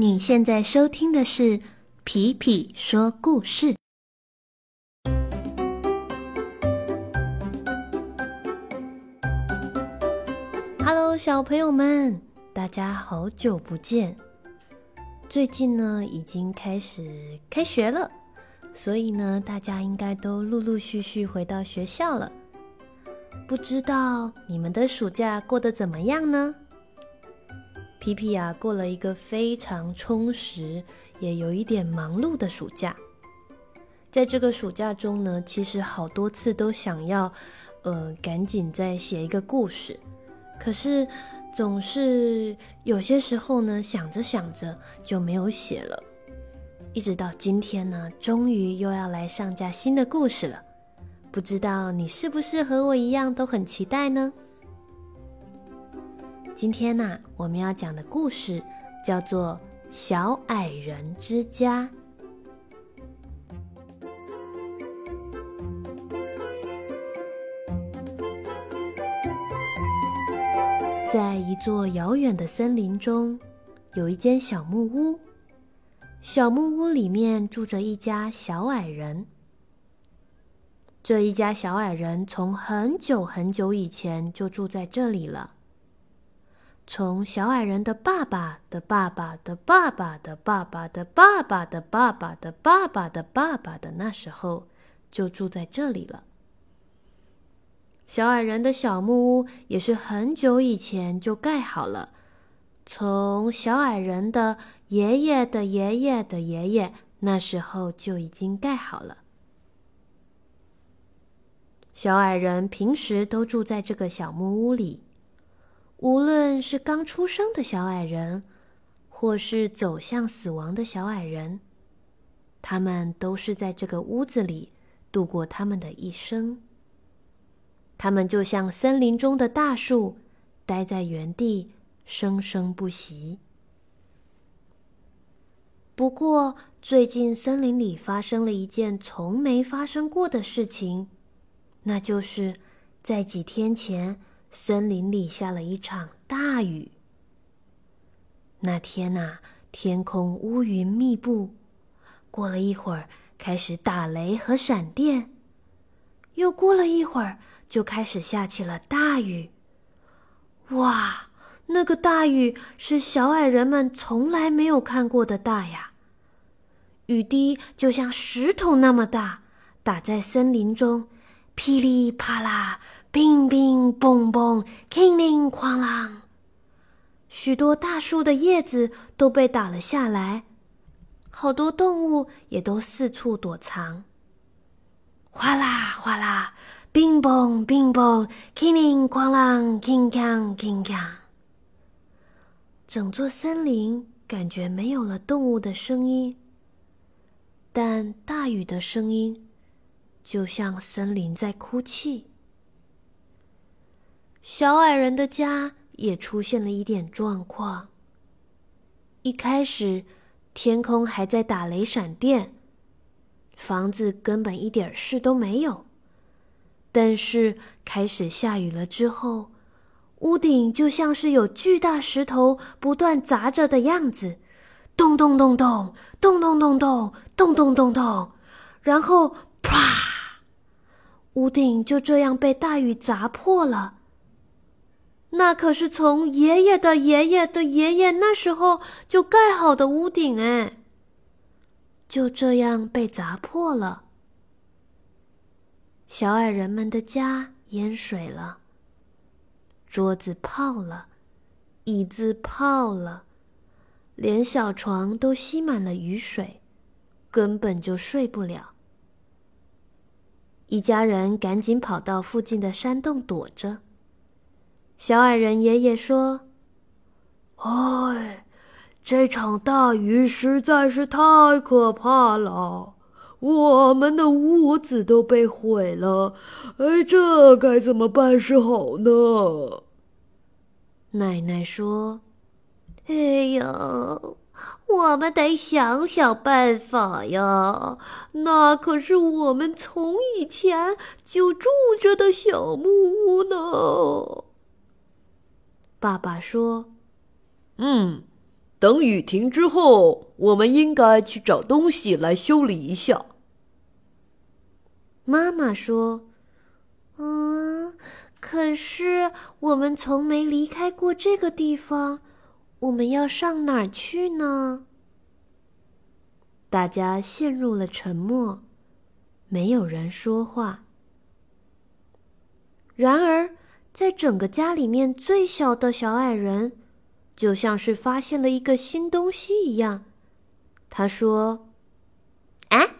你现在收听的是《皮皮说故事》。Hello，小朋友们，大家好久不见。最近呢，已经开始开学了，所以呢，大家应该都陆陆续续回到学校了。不知道你们的暑假过得怎么样呢？皮皮呀，过了一个非常充实，也有一点忙碌的暑假。在这个暑假中呢，其实好多次都想要，呃，赶紧再写一个故事，可是总是有些时候呢，想着想着就没有写了。一直到今天呢，终于又要来上架新的故事了。不知道你是不是和我一样都很期待呢？今天呢，我们要讲的故事叫做《小矮人之家》。在一座遥远的森林中，有一间小木屋。小木屋里面住着一家小矮人。这一家小矮人从很久很久以前就住在这里了。从小矮人的爸爸的爸爸的爸爸的爸爸的爸爸的爸爸的爸爸的爸爸的那时候，就住在这里了。小矮人的小木屋也是很久以前就盖好了，从小矮人的爷爷的爷爷的爷爷那时候就已经盖好了。小矮人平时都住在这个小木屋里。无论是刚出生的小矮人，或是走向死亡的小矮人，他们都是在这个屋子里度过他们的一生。他们就像森林中的大树，待在原地，生生不息。不过，最近森林里发生了一件从没发生过的事情，那就是在几天前。森林里下了一场大雨。那天呐，天空乌云密布，过了一会儿开始打雷和闪电，又过了一会儿就开始下起了大雨。哇，那个大雨是小矮人们从来没有看过的大呀！雨滴就像石头那么大，打在森林中，噼里啪啦。乒乒乓乓，叮铃哐啷，许多大树的叶子都被打了下来，好多动物也都四处躲藏。哗啦哗啦，乒乓乒乓，叮铃哐啷，叮锵叮锵。整座森林感觉没有了动物的声音，但大雨的声音，就像森林在哭泣。小矮人的家也出现了一点状况。一开始，天空还在打雷闪电，房子根本一点事都没有。但是开始下雨了之后，屋顶就像是有巨大石头不断砸着的样子，咚咚咚咚，咚咚咚咚，咚咚咚咚，然后啪，屋顶就这样被大雨砸破了。那可是从爷爷的爷爷的爷爷那时候就盖好的屋顶哎，就这样被砸破了。小矮人们的家淹水了，桌子泡了，椅子泡了，连小床都吸满了雨水，根本就睡不了。一家人赶紧跑到附近的山洞躲着。小矮人爷爷说：“哎，这场大雨实在是太可怕了，我们的屋子都被毁了，哎，这该怎么办是好呢？”奶奶说：“哎呀，我们得想想办法呀，那可是我们从以前就住着的小木屋呢。”爸爸说：“嗯，等雨停之后，我们应该去找东西来修理一下。妈妈说：“嗯，可是我们从没离开过这个地方，我们要上哪儿去呢？”大家陷入了沉默，没有人说话。然而，在整个家里面最小的小矮人，就像是发现了一个新东西一样。他说：“啊，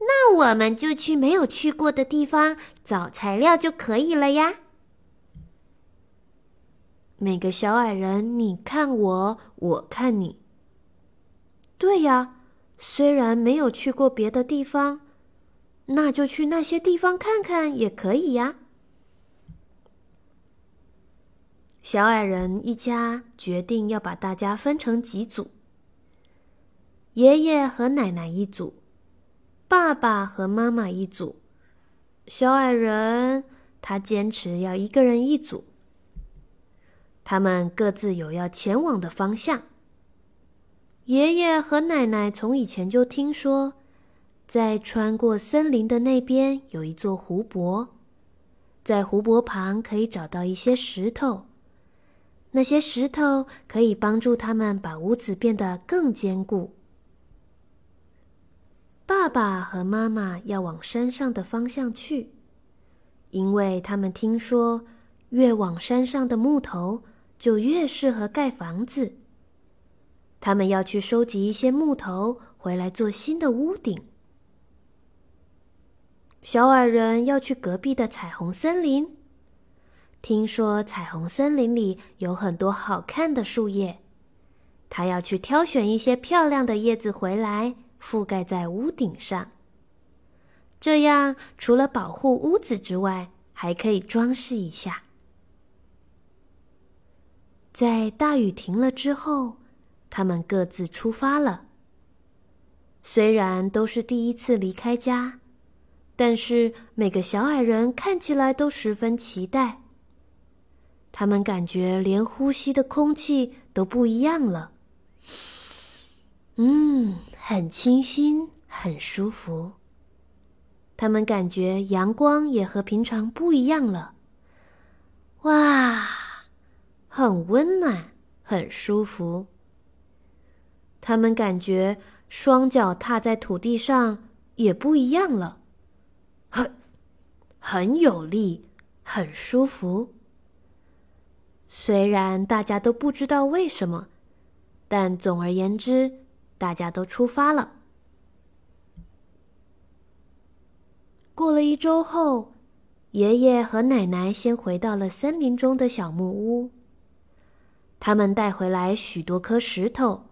那我们就去没有去过的地方找材料就可以了呀。”每个小矮人，你看我，我看你。对呀。虽然没有去过别的地方，那就去那些地方看看也可以呀。小矮人一家决定要把大家分成几组：爷爷和奶奶一组，爸爸和妈妈一组。小矮人他坚持要一个人一组。他们各自有要前往的方向。爷爷和奶奶从以前就听说，在穿过森林的那边有一座湖泊，在湖泊旁可以找到一些石头，那些石头可以帮助他们把屋子变得更坚固。爸爸和妈妈要往山上的方向去，因为他们听说，越往山上的木头就越适合盖房子。他们要去收集一些木头回来做新的屋顶。小矮人要去隔壁的彩虹森林，听说彩虹森林里有很多好看的树叶，他要去挑选一些漂亮的叶子回来覆盖在屋顶上。这样除了保护屋子之外，还可以装饰一下。在大雨停了之后。他们各自出发了。虽然都是第一次离开家，但是每个小矮人看起来都十分期待。他们感觉连呼吸的空气都不一样了。嗯，很清新，很舒服。他们感觉阳光也和平常不一样了。哇，很温暖，很舒服。他们感觉双脚踏在土地上也不一样了，很很有力，很舒服。虽然大家都不知道为什么，但总而言之，大家都出发了。过了一周后，爷爷和奶奶先回到了森林中的小木屋。他们带回来许多颗石头。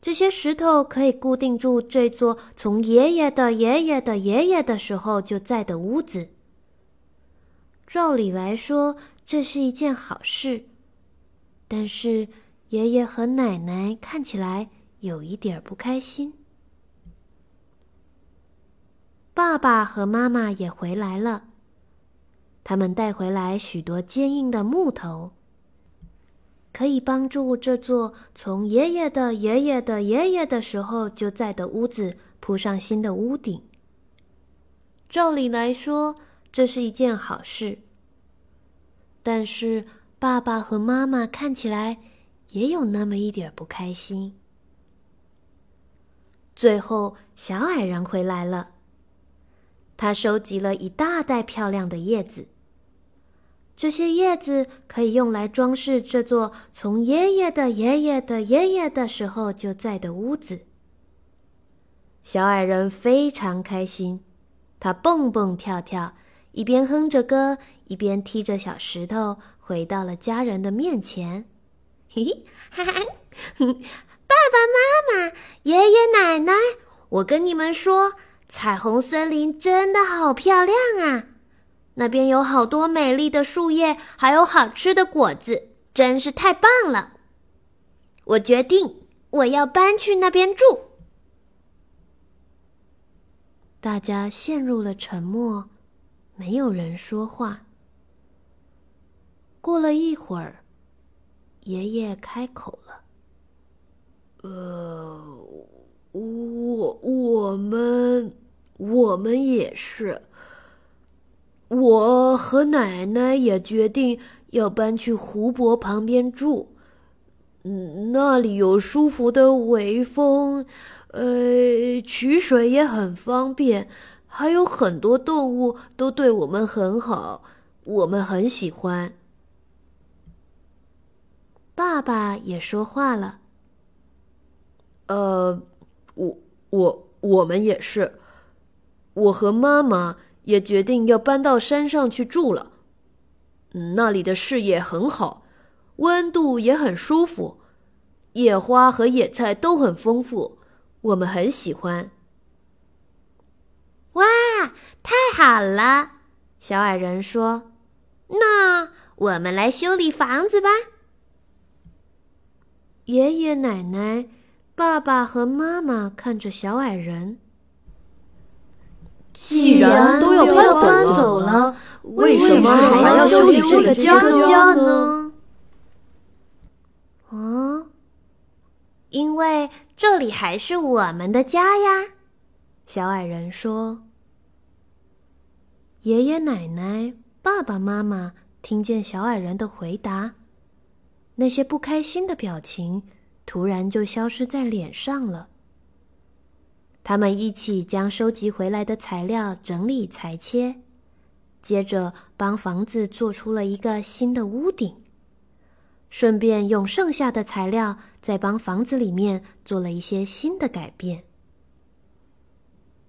这些石头可以固定住这座从爷爷的爷爷的爷爷的时候就在的屋子。照理来说，这是一件好事，但是爷爷和奶奶看起来有一点不开心。爸爸和妈妈也回来了，他们带回来许多坚硬的木头。可以帮助这座从爷爷的爷爷的爷爷的时候就在的屋子铺上新的屋顶。照理来说，这是一件好事。但是爸爸和妈妈看起来也有那么一点不开心。最后，小矮人回来了，他收集了一大袋漂亮的叶子。这些叶子可以用来装饰这座从爷爷的爷爷的爷爷的时候就在的屋子。小矮人非常开心，他蹦蹦跳跳，一边哼着歌，一边踢着小石头，回到了家人的面前。嘿嘿，哈哈，爸爸妈妈、爷爷奶奶，我跟你们说，彩虹森林真的好漂亮啊！那边有好多美丽的树叶，还有好吃的果子，真是太棒了！我决定我要搬去那边住。大家陷入了沉默，没有人说话。过了一会儿，爷爷开口了：“呃，我我们我们也是。我和奶奶也决定要搬去湖泊旁边住，嗯，那里有舒服的微风，呃，取水也很方便，还有很多动物都对我们很好，我们很喜欢。爸爸也说话了，呃，我我我们也是，我和妈妈。也决定要搬到山上去住了，那里的视野很好，温度也很舒服，野花和野菜都很丰富，我们很喜欢。哇，太好了！小矮人说：“那我们来修理房子吧。”爷爷奶奶、爸爸和妈妈看着小矮人。既然都要搬走了，为什么还要修理这个家呢？啊，因为这里还是我们的家呀。小矮人说。爷爷奶奶、爸爸妈妈听见小矮人的回答，那些不开心的表情突然就消失在脸上了。他们一起将收集回来的材料整理裁切，接着帮房子做出了一个新的屋顶，顺便用剩下的材料再帮房子里面做了一些新的改变。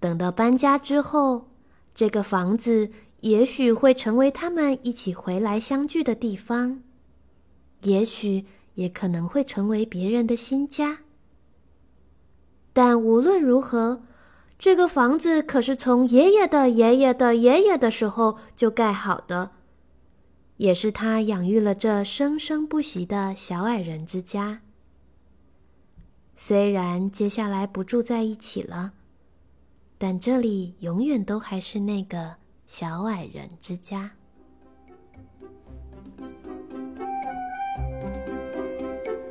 等到搬家之后，这个房子也许会成为他们一起回来相聚的地方，也许也可能会成为别人的新家。但无论如何，这个房子可是从爷爷的爷爷的爷爷的时候就盖好的，也是他养育了这生生不息的小矮人之家。虽然接下来不住在一起了，但这里永远都还是那个小矮人之家。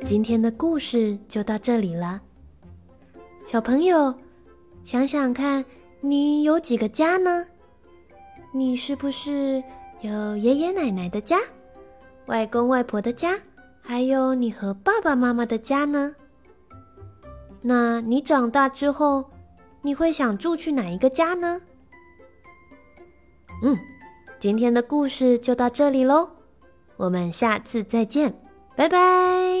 今天的故事就到这里了。小朋友，想想看，你有几个家呢？你是不是有爷爷奶奶的家、外公外婆的家，还有你和爸爸妈妈的家呢？那你长大之后，你会想住去哪一个家呢？嗯，今天的故事就到这里喽，我们下次再见，拜拜。